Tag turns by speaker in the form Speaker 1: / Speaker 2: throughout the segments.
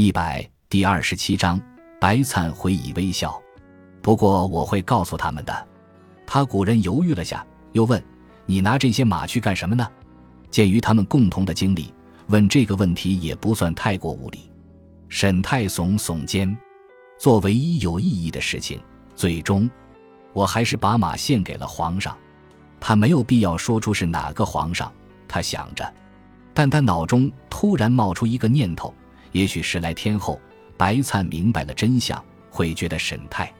Speaker 1: 一百第二十七章，白灿回以微笑。不过我会告诉他们的。他古人犹豫了下，又问：“你拿这些马去干什么呢？”鉴于他们共同的经历，问这个问题也不算太过无理。沈太耸耸肩，做唯一有意义的事情，最终，我还是把马献给了皇上。他没有必要说出是哪个皇上，他想着，但他脑中突然冒出一个念头。也许十来天后，白灿明白了真相，会觉得沈太，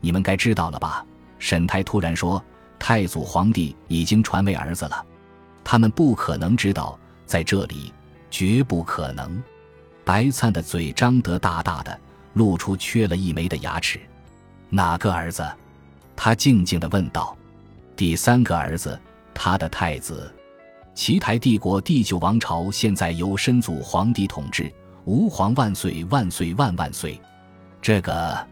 Speaker 1: 你们该知道了吧？沈太突然说：“太祖皇帝已经传位儿子了，他们不可能知道，在这里绝不可能。”白灿的嘴张得大大的，露出缺了一枚的牙齿。哪个儿子？他静静地问道。第三个儿子，他的太子。齐台帝国第九王朝现在由申祖皇帝统治。吾皇万岁万岁万万岁！这个，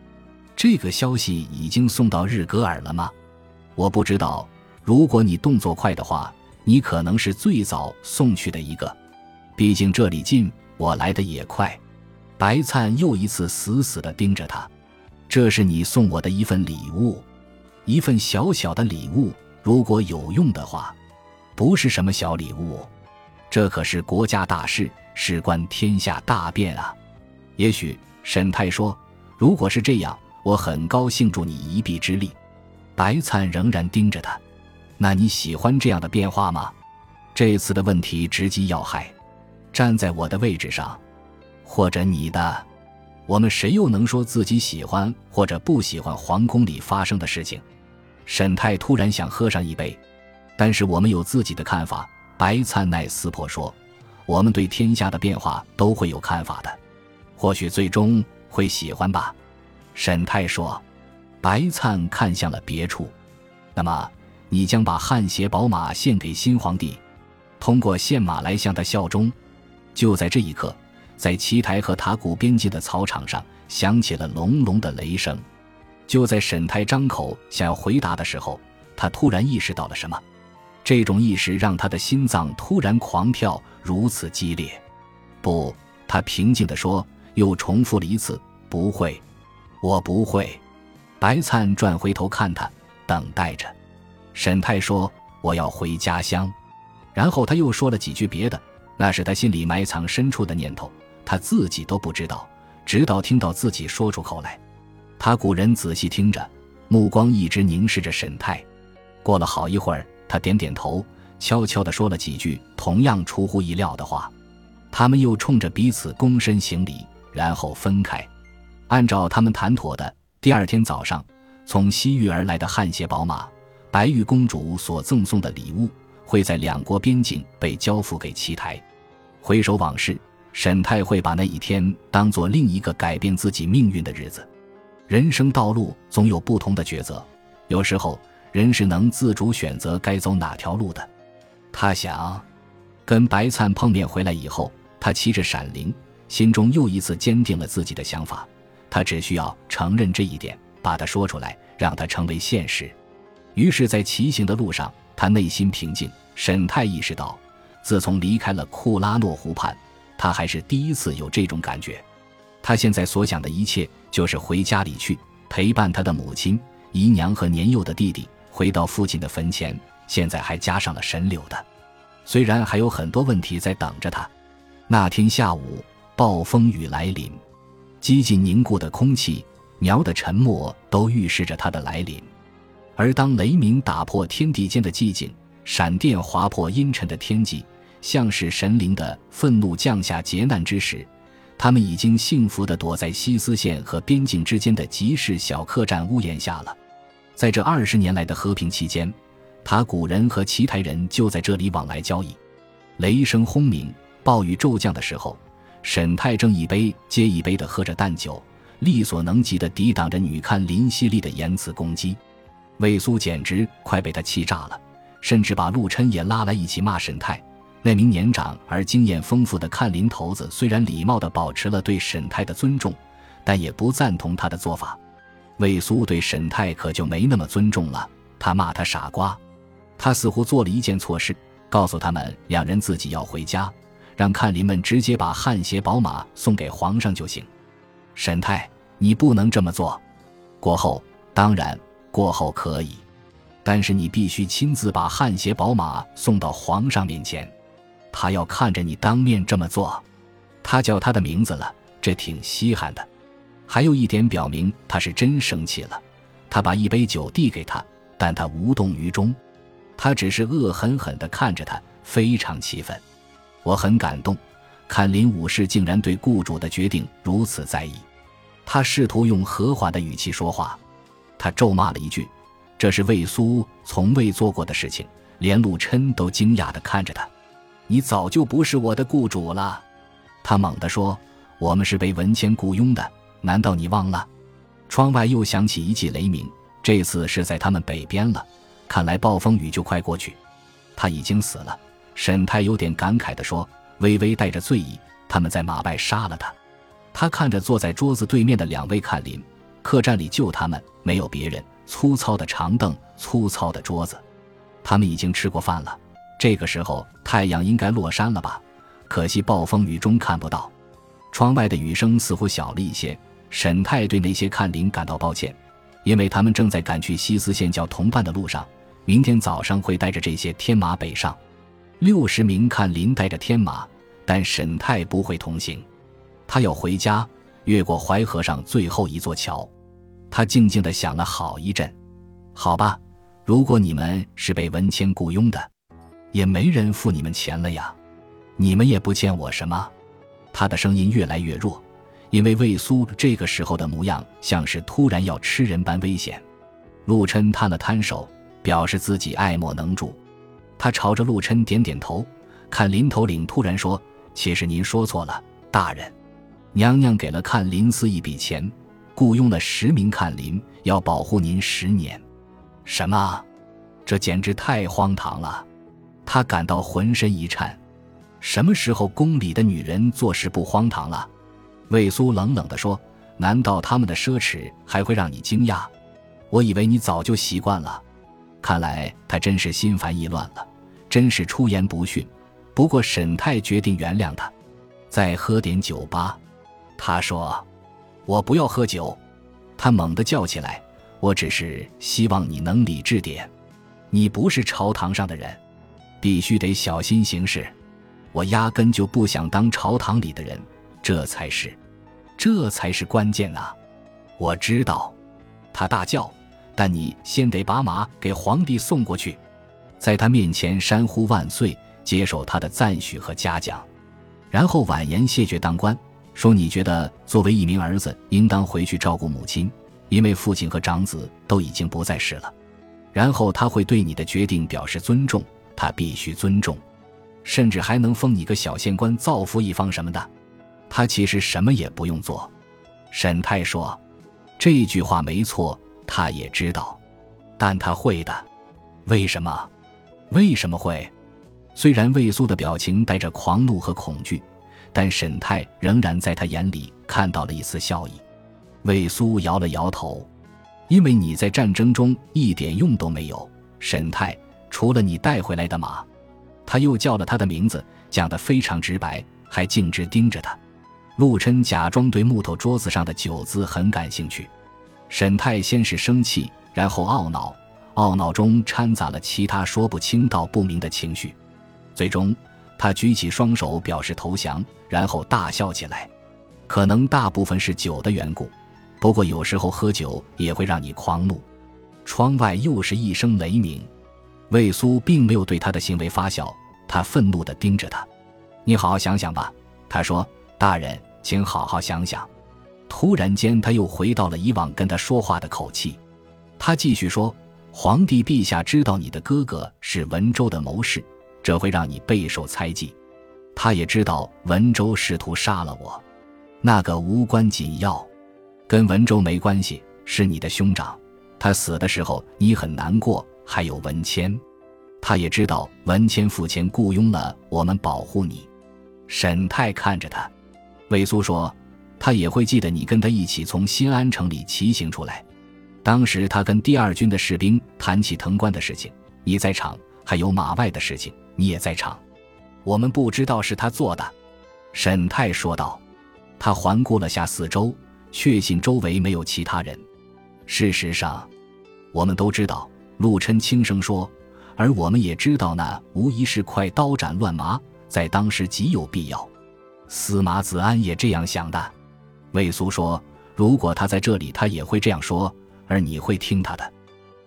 Speaker 1: 这个消息已经送到日格尔了吗？我不知道。如果你动作快的话，你可能是最早送去的一个。毕竟这里近，我来的也快。白灿又一次死死地盯着他。这是你送我的一份礼物，一份小小的礼物。如果有用的话，不是什么小礼物，这可是国家大事。事关天下大变啊！也许沈太说：“如果是这样，我很高兴助你一臂之力。”白灿仍然盯着他。那你喜欢这样的变化吗？这次的问题直击要害。站在我的位置上，或者你的，我们谁又能说自己喜欢或者不喜欢皇宫里发生的事情？沈太突然想喝上一杯，但是我们有自己的看法。白灿奈斯破说。我们对天下的变化都会有看法的，或许最终会喜欢吧。”沈太说。白灿看向了别处。“那么，你将把汗血宝马献给新皇帝，通过献马来向他效忠？”就在这一刻，在奇台和塔古边界的草场上响起了隆隆的雷声。就在沈太张口想要回答的时候，他突然意识到了什么。这种意识让他的心脏突然狂跳，如此激烈。不，他平静地说，又重复了一次：“不会，我不会。”白灿转回头看他，等待着。沈太说：“我要回家乡。”然后他又说了几句别的，那是他心里埋藏深处的念头，他自己都不知道。直到听到自己说出口来，他古人仔细听着，目光一直凝视着沈太。过了好一会儿。他点点头，悄悄地说了几句同样出乎意料的话。他们又冲着彼此躬身行礼，然后分开。按照他们谈妥的，第二天早上，从西域而来的汗血宝马、白玉公主所赠送的礼物，会在两国边境被交付给齐台。回首往事，沈太会把那一天当做另一个改变自己命运的日子。人生道路总有不同的抉择，有时候。人是能自主选择该走哪条路的，他想，跟白灿碰面回来以后，他骑着闪灵，心中又一次坚定了自己的想法。他只需要承认这一点，把它说出来，让它成为现实。于是，在骑行的路上，他内心平静。沈泰意识到，自从离开了库拉诺湖畔，他还是第一次有这种感觉。他现在所想的一切，就是回家里去陪伴他的母亲、姨娘和年幼的弟弟。回到父亲的坟前，现在还加上了神柳的。虽然还有很多问题在等着他。那天下午，暴风雨来临，几近凝固的空气、鸟的沉默都预示着他的来临。而当雷鸣打破天地间的寂静，闪电划破阴沉的天际，像是神灵的愤怒降下劫难之时，他们已经幸福地躲在西斯县和边境之间的集市小客栈屋檐下了。在这二十年来的和平期间，塔古人和奇台人就在这里往来交易。雷声轰鸣，暴雨骤降的时候，沈太正一杯接一杯地喝着淡酒，力所能及地抵挡着女看林希丽的言辞攻击。魏苏简直快被他气炸了，甚至把陆琛也拉来一起骂沈太。那名年长而经验丰富的看林头子虽然礼貌地保持了对沈太的尊重，但也不赞同他的做法。魏苏对沈泰可就没那么尊重了，他骂他傻瓜。他似乎做了一件错事，告诉他们两人自己要回家，让看林们直接把汗血宝马送给皇上就行。沈太，你不能这么做。过后，当然过后可以，但是你必须亲自把汗血宝马送到皇上面前，他要看着你当面这么做。他叫他的名字了，这挺稀罕的。还有一点表明他是真生气了。他把一杯酒递给他，但他无动于衷，他只是恶狠狠地看着他，非常气愤。我很感动，看林武士竟然对雇主的决定如此在意。他试图用和缓的语气说话，他咒骂了一句：“这是魏苏从未做过的事情。”连陆琛都惊讶地看着他：“你早就不是我的雇主了。”他猛地说：“我们是被文谦雇佣的，难道你忘了？”窗外又响起一记雷鸣，这次是在他们北边了。看来暴风雨就快过去。他已经死了。沈泰有点感慨地说，微微带着醉意：“他们在马外杀了他。”他看着坐在桌子对面的两位看林，客栈里就他们，没有别人。粗糙的长凳，粗糙的桌子，他们已经吃过饭了。这个时候太阳应该落山了吧？可惜暴风雨中看不到。窗外的雨声似乎小了一些。沈泰对那些看林感到抱歉，因为他们正在赶去西斯县教同伴的路上，明天早上会带着这些天马北上。六十名看林带着天马，但沈泰不会同行。他要回家，越过淮河上最后一座桥。他静静地想了好一阵。好吧，如果你们是被文谦雇佣的，也没人付你们钱了呀，你们也不欠我什么。他的声音越来越弱，因为魏苏这个时候的模样像是突然要吃人般危险。陆琛摊了摊手，表示自己爱莫能助。他朝着陆琛点点头，看林头领突然说：“其实您说错了，大人。”娘娘给了看林司一笔钱，雇佣了十名看林，要保护您十年。什么？这简直太荒唐了！他感到浑身一颤。什么时候宫里的女人做事不荒唐了？魏苏冷冷地说：“难道他们的奢侈还会让你惊讶？我以为你早就习惯了。看来他真是心烦意乱了，真是出言不逊。不过沈太决定原谅他，再喝点酒吧。”他说：“我不要喝酒。”他猛地叫起来：“我只是希望你能理智点。你不是朝堂上的人，必须得小心行事。我压根就不想当朝堂里的人，这才是，这才是关键啊！”我知道，他大叫：“但你先得把马给皇帝送过去，在他面前山呼万岁，接受他的赞许和嘉奖，然后婉言谢绝当官。”说你觉得作为一名儿子，应当回去照顾母亲，因为父亲和长子都已经不在世了。然后他会对你的决定表示尊重，他必须尊重，甚至还能封你个小县官，造福一方什么的。他其实什么也不用做。沈泰说：“这句话没错，他也知道，但他会的。为什么？为什么会？虽然魏苏的表情带着狂怒和恐惧。”但沈泰仍然在他眼里看到了一丝笑意。魏苏摇了摇头，因为你在战争中一点用都没有。沈泰，除了你带回来的马，他又叫了他的名字，讲得非常直白，还径直盯着他。陆琛假装对木头桌子上的酒渍很感兴趣。沈泰先是生气，然后懊恼，懊恼中掺杂了其他说不清道不明的情绪，最终。他举起双手表示投降，然后大笑起来。可能大部分是酒的缘故，不过有时候喝酒也会让你狂怒。窗外又是一声雷鸣。魏苏并没有对他的行为发笑，他愤怒地盯着他。你好好想想吧，他说：“大人，请好好想想。”突然间，他又回到了以往跟他说话的口气。他继续说：“皇帝陛下知道你的哥哥是文州的谋士。”这会让你备受猜忌。他也知道文州试图杀了我，那个无关紧要，跟文州没关系，是你的兄长。他死的时候你很难过。还有文谦，他也知道文谦付钱雇佣了我们保护你。沈泰看着他，魏苏说：“他也会记得你跟他一起从新安城里骑行出来，当时他跟第二军的士兵谈起藤关的事情，你在场，还有马外的事情。”你也在场，我们不知道是他做的。”沈泰说道。他环顾了下四周，确信周围没有其他人。事实上，我们都知道。陆琛轻声说：“而我们也知道，那无疑是块刀斩乱麻，在当时极有必要。”司马子安也这样想的。魏苏说：“如果他在这里，他也会这样说，而你会听他的。”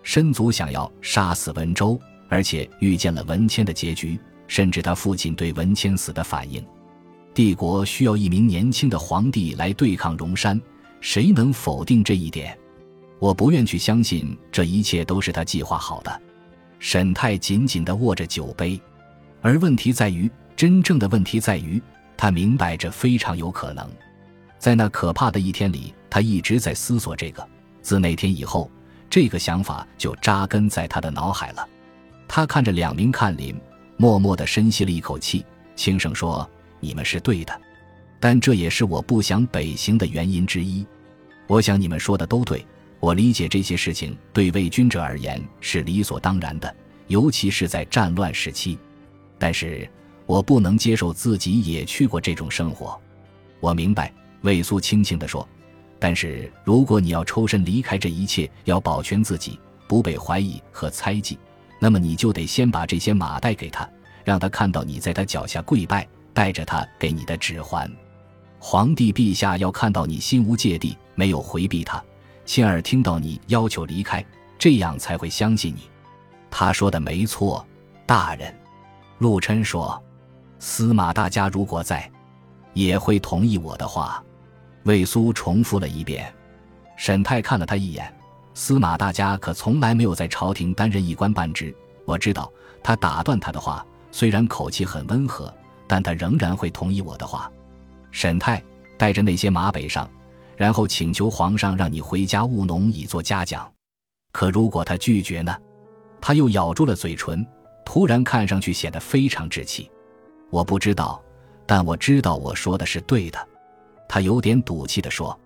Speaker 1: 申祖想要杀死文周，而且预见了文谦的结局，甚至他父亲对文谦死的反应。帝国需要一名年轻的皇帝来对抗荣山，谁能否定这一点？我不愿去相信这一切都是他计划好的。沈泰紧紧地握着酒杯，而问题在于，真正的问题在于，他明白这非常有可能。在那可怕的一天里，他一直在思索这个。自那天以后，这个想法就扎根在他的脑海了。他看着两名看林，默默地深吸了一口气，轻声说。你们是对的，但这也是我不想北行的原因之一。我想你们说的都对，我理解这些事情对魏军者而言是理所当然的，尤其是在战乱时期。但是我不能接受自己也去过这种生活。我明白，魏苏轻轻地说。但是如果你要抽身离开这一切，要保全自己不被怀疑和猜忌，那么你就得先把这些马带给他，让他看到你在他脚下跪拜。带着他给你的指环，皇帝陛下要看到你心无芥蒂，没有回避他，亲耳听到你要求离开，这样才会相信你。他说的没错，大人。陆琛说：“司马大家如果在，也会同意我的话。”魏苏重复了一遍。沈泰看了他一眼。司马大家可从来没有在朝廷担任一官半职。我知道他打断他的话，虽然口气很温和。但他仍然会同意我的话。沈泰带着那些马北上，然后请求皇上让你回家务农以作嘉奖。可如果他拒绝呢？他又咬住了嘴唇，突然看上去显得非常稚气。我不知道，但我知道我说的是对的。他有点赌气地说。